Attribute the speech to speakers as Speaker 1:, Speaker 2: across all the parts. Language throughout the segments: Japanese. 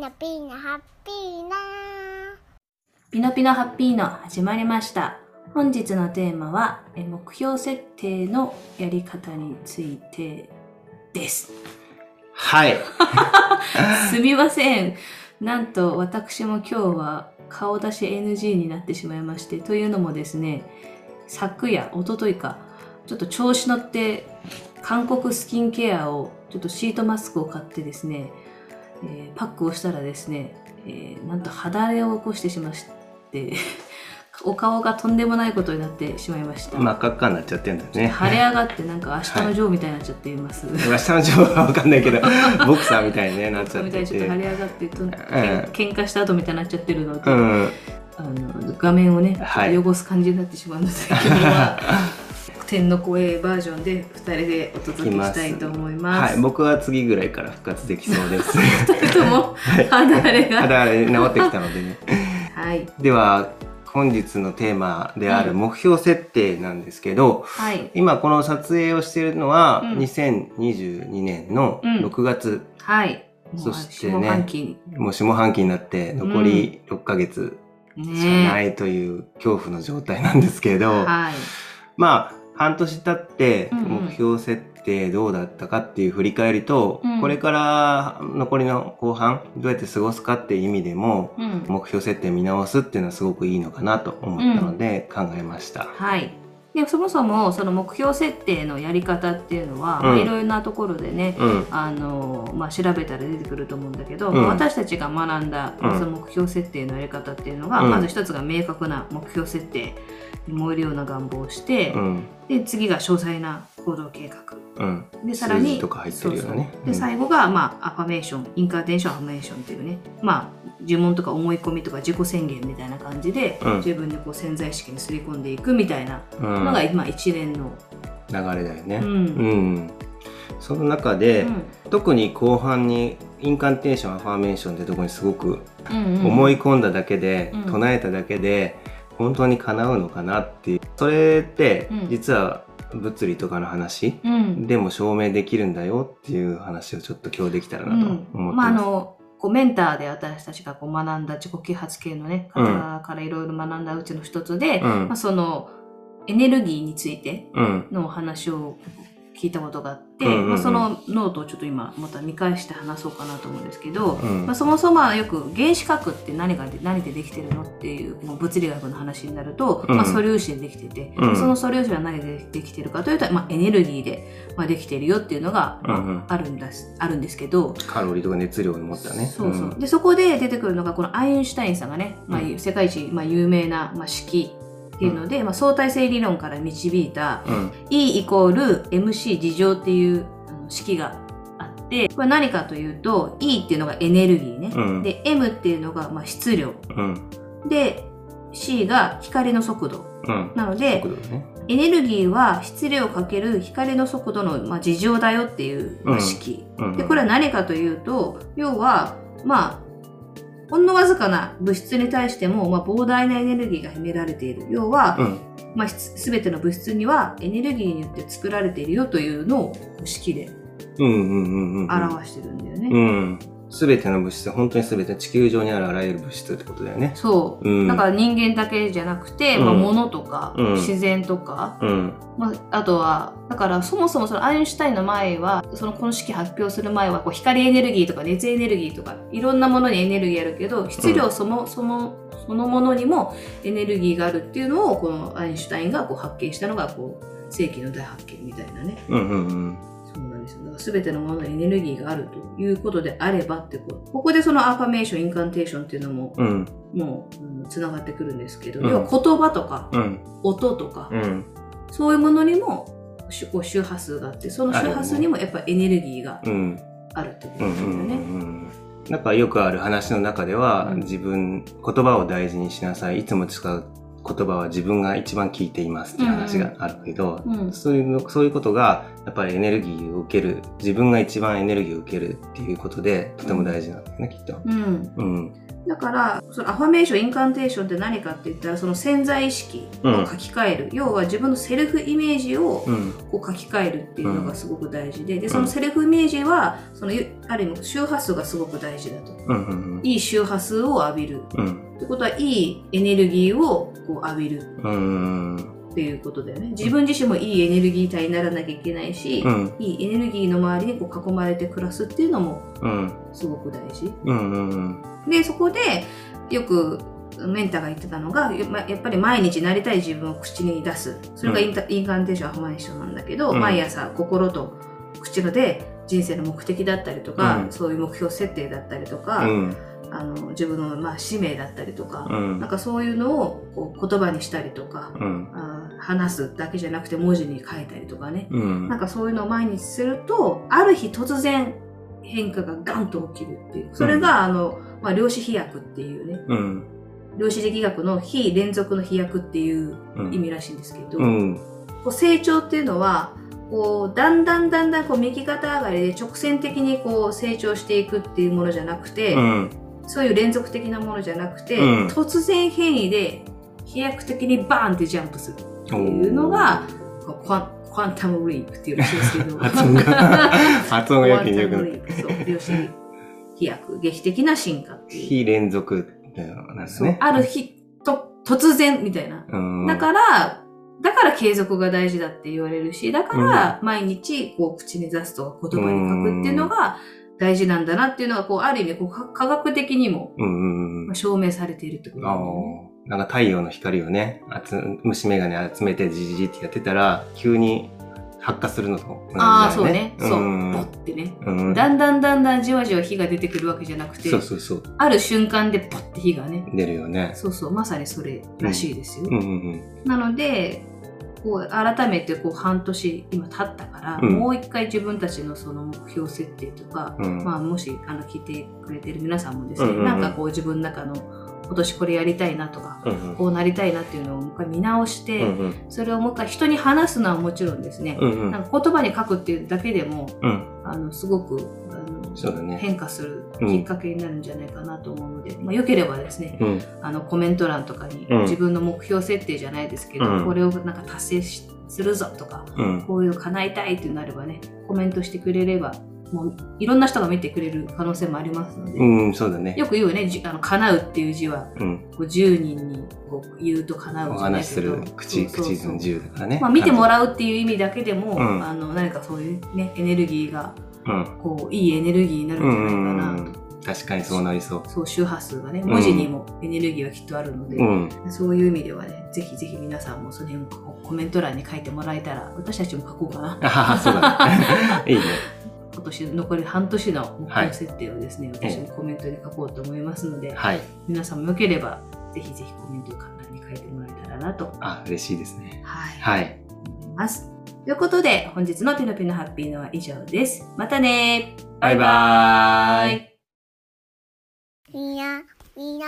Speaker 1: ノピーノハッピーノ
Speaker 2: ピノピノハッピーの始まりました。本日のテーマは、え目標設定のやり方についてです。
Speaker 3: はい。
Speaker 2: すみません。なんと私も今日は顔出し NG になってしまいまして、というのもですね、昨夜、一昨日か、ちょっと調子乗って、韓国スキンケアを、ちょっとシートマスクを買ってですね、えーパックをしたらですね、えーなんと肌荒れを起こしてしまして、お顔がとんでもないことになってしまいました。
Speaker 3: 真っ赤っかになっちゃってんだよね。
Speaker 2: 腫れ上がってなんか明日のジョーみたいになっちゃっています。
Speaker 3: 明日の情報はわかんないけど、ボクサーみたいに、ね、なっちゃって
Speaker 2: みたいにちょっと腫
Speaker 3: て。
Speaker 2: れ上がってとん、
Speaker 3: ん
Speaker 2: 喧嘩した後みたいになっちゃってるので、
Speaker 3: うん。
Speaker 2: あの画面をね、汚す感じになってしまうので、今日は天の声バージョンで2人でお届けしたいと思います。
Speaker 3: はい。僕は次ぐらいから復活できそうです。
Speaker 2: 2人とも肌荒れが。
Speaker 3: 肌荒れ治ってきたのでね。
Speaker 2: はい。
Speaker 3: では、本日のテーマである
Speaker 2: うん
Speaker 3: 目標設定なんですけど、
Speaker 2: はい。
Speaker 3: 今この撮影をしているのは、
Speaker 2: うん
Speaker 3: 2022年の
Speaker 2: うん
Speaker 3: 6月、
Speaker 2: はい。
Speaker 3: そしてねもう下半期になって残り6ヶ月しか
Speaker 2: ね。
Speaker 3: ないという恐怖の状態なんですけど、
Speaker 2: はい。
Speaker 3: まあ半年経って目標設定どうだったかっていう振り返りと、
Speaker 2: うん
Speaker 3: これから残りの後半どうやって過ごすかっていう意味でも
Speaker 2: うん。
Speaker 3: 目標設定見直すっていうのはすごくいいのかなと思ったので考えました。
Speaker 2: はい。でそもそもその目標設定のやり方っていうのは、
Speaker 3: うん。
Speaker 2: まあいろいろなところでね、
Speaker 3: うん。
Speaker 2: あのまあ、調べたら出てくると思うんだけど、
Speaker 3: うん。
Speaker 2: 私たちが学んだ、
Speaker 3: うん。
Speaker 2: その目標設定のやり方っていうのが、
Speaker 3: うん。
Speaker 2: まず一つが明確な目標設定燃えるような願望をして、
Speaker 3: うん。
Speaker 2: で次が詳細な行動計画。
Speaker 3: うん
Speaker 2: でさらにで最後が、まあ、 affirmation incantation affirmation っていうね。まあ呪文とか思い込みとか自己宣言みたいな感じで、
Speaker 3: うん。
Speaker 2: 自分でこう潜在意識にすり込んでいくみたいな
Speaker 3: うん。
Speaker 2: のが今一連の、
Speaker 3: 流れだよね。
Speaker 2: うん。
Speaker 3: うん。その中で、特に後半に incantation affirmation ってとこにすごく思い込んだだけで、
Speaker 2: うん。
Speaker 3: 唱えただけで本当に叶うのかなっていう。それって
Speaker 2: うん。
Speaker 3: 実は物理とかの話？
Speaker 2: うん。
Speaker 3: でも証明できるんだよっていう話をちょっと今日できたらなと思って
Speaker 2: うん、
Speaker 3: ます。
Speaker 2: まああのこうメンターで私たちがこう学んだ自己啓発系のね方からいろいろ学んだうちの一つで、
Speaker 3: うん。
Speaker 2: まあ、そのエネルギーについて
Speaker 3: うん。
Speaker 2: のお話を聞いたことがあって、
Speaker 3: うんうんうん。
Speaker 2: まあ、そのノートをちょっと今また見返して話そうかなと思うんですけど、
Speaker 3: うん。
Speaker 2: まあ、そもそもはよく原子核って何がで何でできてるのっていうもう物理学の話になると、
Speaker 3: うん。
Speaker 2: まあ、素粒子でできてて、
Speaker 3: うん。
Speaker 2: その素粒子は何でできてるかというと、まあ、エネルギーで、まあ、できてるよっていうのが、まあ
Speaker 3: うんうん。
Speaker 2: あるんですあるんですけど、
Speaker 3: カロリーとか熱量を持ったね。
Speaker 2: そうそう、
Speaker 3: ん。
Speaker 2: でそこで出てくるのがこのアインシュタインさんがね、まあ
Speaker 3: う
Speaker 2: 世界一、まあ、有名な、まあ、式っていうので、まあ、相対性理論から導いた
Speaker 3: うん。
Speaker 2: E イコール MC 事乗っていう式があってこれ何かというと E っていうのがエネルギーね、
Speaker 3: うん。
Speaker 2: で M っていうのがまあ質量。
Speaker 3: うん。
Speaker 2: で C が光の速度。
Speaker 3: うん。
Speaker 2: なので
Speaker 3: ね。
Speaker 2: エネルギーは質量かける光の速度のまあ事乗だよっていう式、
Speaker 3: うん。
Speaker 2: でこれは何かというと要はまあほんのわずかな物質に対しても、まあ、膨大なエネルギーが秘められている要は、
Speaker 3: うん
Speaker 2: まあ、すべての物質にはエネルギーによって作られているよというのを式で
Speaker 3: うんうんうんうん。
Speaker 2: 表してるんだよね。
Speaker 3: うん。すべての物質、本当にすべて地球上にあるあらゆる物質ってことだよね。
Speaker 2: そう、
Speaker 3: うん。
Speaker 2: だから人間だけじゃなくて、
Speaker 3: うん。
Speaker 2: まあ、物とか、
Speaker 3: うん。
Speaker 2: 自然とか、
Speaker 3: うん。
Speaker 2: まあ、あとはだからそもそもそのアインシュタインの前はそのこの式発表する前はこう光エネルギーとか熱エネルギーとかいろんなものにエネルギーあるけど質量その,、そのそのものにもエネルギーがあるっていうのをこのアインシュタインがこう発見したのがこう世紀の大発見みたいなね。
Speaker 3: うんうんうん。
Speaker 2: 全てのものにエネルギーがあるということであればってことここでその affirmation incantation っていうのも、
Speaker 3: うん。
Speaker 2: もうつながってくるんですけど、
Speaker 3: うん
Speaker 2: 要は言葉とか
Speaker 3: うん。
Speaker 2: 音とか、
Speaker 3: うん。
Speaker 2: そういうものにも周波数があってその周波数にもやっぱエネルギーが
Speaker 3: うん。
Speaker 2: あるってこと
Speaker 3: うんうん
Speaker 2: なんだよね。
Speaker 3: うんなんかよくある話の中では、
Speaker 2: うん
Speaker 3: 自分言葉を大事にしなさいいつも使う言葉は自分が一番聞いていますっていう話があるけど、
Speaker 2: うん。
Speaker 3: そういうのそういうことがやっぱりエネルギーを受ける自分が一番エネルギーを受けるっていうことでとても大事なんだよね、きっと。
Speaker 2: うん、
Speaker 3: うん
Speaker 2: だから、その affirmation、incantation って何かって言ったら、その潜在意識を書き換える。要は自分のセルフイメージを
Speaker 3: うん。
Speaker 2: こう書き換えるっていうのがすごく大事で、で、そのセルフイメージは、その、ある意味、周波数がすごく大事だと。
Speaker 3: うん。うん。
Speaker 2: いい周波数を浴びる。
Speaker 3: うん。
Speaker 2: ってことは、いいエネルギーをこう浴びる
Speaker 3: うん。
Speaker 2: っていうことだよね。自分自身もいいエネルギー体にならなきゃいけないし、
Speaker 3: うん。
Speaker 2: いいエネルギーの周りにこう囲まれて暮らすっていうのも
Speaker 3: うん。
Speaker 2: すごく大事。
Speaker 3: うん。うん。
Speaker 2: で、そこでよくメンターが言ってたのが、やっぱり毎日なりたい自分を口に出す。それがインタ、 incantation affirmation なんだけど、
Speaker 3: うん
Speaker 2: 毎朝心と口で人生の目的だったりとか、
Speaker 3: うん
Speaker 2: そういう目標設定だったりとか、
Speaker 3: うん。
Speaker 2: あの自分のまあ使命だったりとか、
Speaker 3: うん
Speaker 2: なんかそういうのをこう言葉にしたりとか、
Speaker 3: うん。
Speaker 2: あー話すだけじゃなくて文字に書いたりとかね、
Speaker 3: うん。
Speaker 2: なんかそういうのを毎日すると、ある日突然変化がガンと起きるっていう。それが、あの、まあ、量子飛躍っていうね、
Speaker 3: うん。
Speaker 2: 量子力学の非連続の飛躍っていう
Speaker 3: うん
Speaker 2: 意味らしいんですけど、
Speaker 3: うん。
Speaker 2: こう成長っていうのは、こう、だんだんだんだんこう右肩上がりで直線的にこう成長していくっていうものじゃなくて、
Speaker 3: うん。
Speaker 2: そういう連続的なものじゃなくて、
Speaker 3: うん
Speaker 2: 突然変異で飛躍的にバーンってジャンプするっていうのが、こう quantum leap っていうらしいですけど。
Speaker 3: 発音が 発音がやけによくなっ
Speaker 2: quantum リープそう、量子飛躍、劇的な進化っていう。
Speaker 3: 非連続なんですね。
Speaker 2: ある日、と、突然みたいな。
Speaker 3: うん。
Speaker 2: だから、だから継続が大事だって言われるし、だから毎日こう口に出すとか言葉に書くっていうのが大事なんだなっていうのが、こう、ある意味こうか科学的にも証明されているってことな
Speaker 3: あ
Speaker 2: んだよね。
Speaker 3: あ。なんか太陽の光をね、集虫眼鏡集めてじじじってやってたら、急に発火するのと同じだよね。
Speaker 2: ああ、そうね。そう。
Speaker 3: ん
Speaker 2: ボッてね。
Speaker 3: うん。
Speaker 2: だんだんだんだんじわじわ火が出てくるわけじゃなくて、
Speaker 3: そうそうそう。
Speaker 2: ある瞬間でポッて火がね。
Speaker 3: 出るよね。
Speaker 2: そうそう、まさにそれらしいですよ。
Speaker 3: うんうん
Speaker 2: なので、こう改めてこう半年今経ったから、
Speaker 3: うん
Speaker 2: もう一回自分たちのその目標設定とか、
Speaker 3: うん。うん。
Speaker 2: まあ、もしあの聞いてくれてる皆さんもですね、
Speaker 3: うんうんうん
Speaker 2: なんかこう自分の中の今年これやりたいなとか、
Speaker 3: うんうん
Speaker 2: こうなりたいなっていうのをもう一回見直して、
Speaker 3: うんうん
Speaker 2: それをもう一回人に話すのはもちろんですね、
Speaker 3: うんうん
Speaker 2: なんか言葉に書くっていうだけでも
Speaker 3: うん。
Speaker 2: あのすごくあの
Speaker 3: そうだね。
Speaker 2: 変化するきっかけになるんじゃないかなと思うので、まあ、よければですね
Speaker 3: うん。
Speaker 2: あのコメント欄とかに
Speaker 3: うん
Speaker 2: 自分の目標設定じゃないですけど、
Speaker 3: うん
Speaker 2: これをなんか達成しするぞとか
Speaker 3: うん。
Speaker 2: こういうの叶えたいってなればねコメントしてくれればもういろんな人が見てくれる可能性もありますので、
Speaker 3: うん、そうだね。
Speaker 2: よく言うよねじあの叶うっていう字は
Speaker 3: うん。
Speaker 2: こう10人にこう言うと叶う
Speaker 3: お
Speaker 2: じゃない
Speaker 3: 話しする口、口の自由だからね。
Speaker 2: まあ、見てもらうっていう意味だけでも、
Speaker 3: うん
Speaker 2: あの何かそういうねエネルギーが
Speaker 3: うん。
Speaker 2: こういいエネルギーになるんじゃないか
Speaker 3: うん
Speaker 2: なと、
Speaker 3: うん。確かにそうなりそう。
Speaker 2: そう周波数がね
Speaker 3: ん
Speaker 2: 文字にもエネルギーはきっとあるので、
Speaker 3: うん。
Speaker 2: そういう意味ではねぜひぜひ皆さんもその辺をコメント欄に書いてもらえたら私たちも書こうかな
Speaker 3: そうだね。いいね。
Speaker 2: 今年残り半年の目
Speaker 3: はい
Speaker 2: 標設定をですね、私もコメントに書こうと思いますので、
Speaker 3: はい。
Speaker 2: 皆さんもよければぜひぜひコメント欄に書いてもらえたらなと、
Speaker 3: あ、嬉しいですね。
Speaker 2: はい
Speaker 3: はい。
Speaker 2: 思います。ということで本日のピノピノハッピーのは以上です。またね
Speaker 3: バイバーイ。
Speaker 1: みな、みな、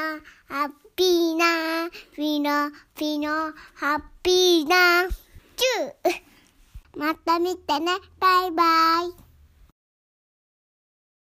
Speaker 1: ハッピーな、ピノ、ピノ、ハッピーな、チューまた見てね、バイバイ。